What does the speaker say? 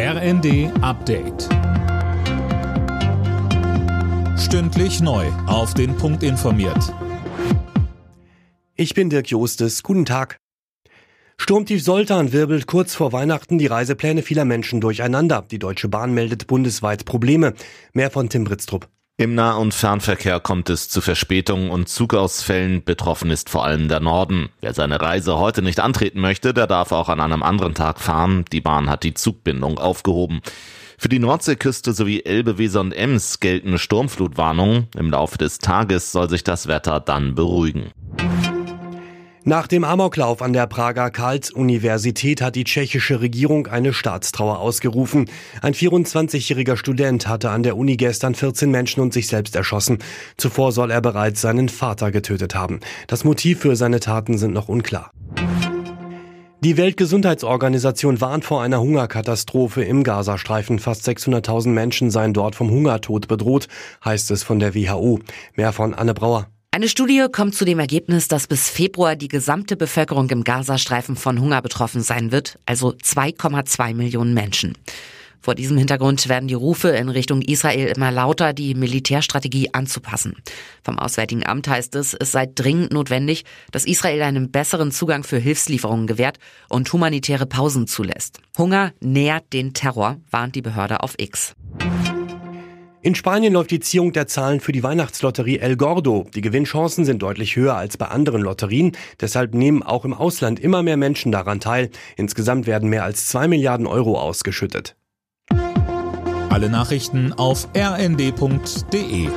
RND Update. Stündlich neu. Auf den Punkt informiert. Ich bin Dirk Jostes. Guten Tag. Sturmtief Soltan wirbelt kurz vor Weihnachten die Reisepläne vieler Menschen durcheinander. Die Deutsche Bahn meldet bundesweit Probleme. Mehr von Tim Britztrup. Im Nah- und Fernverkehr kommt es zu Verspätungen und Zugausfällen. Betroffen ist vor allem der Norden. Wer seine Reise heute nicht antreten möchte, der darf auch an einem anderen Tag fahren. Die Bahn hat die Zugbindung aufgehoben. Für die Nordseeküste sowie Elbe, Weser und Ems gelten Sturmflutwarnungen. Im Laufe des Tages soll sich das Wetter dann beruhigen. Nach dem Amoklauf an der Prager Karls-Universität hat die tschechische Regierung eine Staatstrauer ausgerufen. Ein 24-jähriger Student hatte an der Uni gestern 14 Menschen und sich selbst erschossen. Zuvor soll er bereits seinen Vater getötet haben. Das Motiv für seine Taten sind noch unklar. Die Weltgesundheitsorganisation warnt vor einer Hungerkatastrophe im Gazastreifen. Fast 600.000 Menschen seien dort vom Hungertod bedroht, heißt es von der WHO. Mehr von Anne Brauer. Eine Studie kommt zu dem Ergebnis, dass bis Februar die gesamte Bevölkerung im Gazastreifen von Hunger betroffen sein wird, also 2,2 Millionen Menschen. Vor diesem Hintergrund werden die Rufe in Richtung Israel immer lauter, die Militärstrategie anzupassen. Vom Auswärtigen Amt heißt es, es sei dringend notwendig, dass Israel einen besseren Zugang für Hilfslieferungen gewährt und humanitäre Pausen zulässt. Hunger nährt den Terror, warnt die Behörde auf X. In Spanien läuft die Ziehung der Zahlen für die Weihnachtslotterie El Gordo. Die Gewinnchancen sind deutlich höher als bei anderen Lotterien. Deshalb nehmen auch im Ausland immer mehr Menschen daran teil. Insgesamt werden mehr als zwei Milliarden Euro ausgeschüttet. Alle Nachrichten auf rnd.de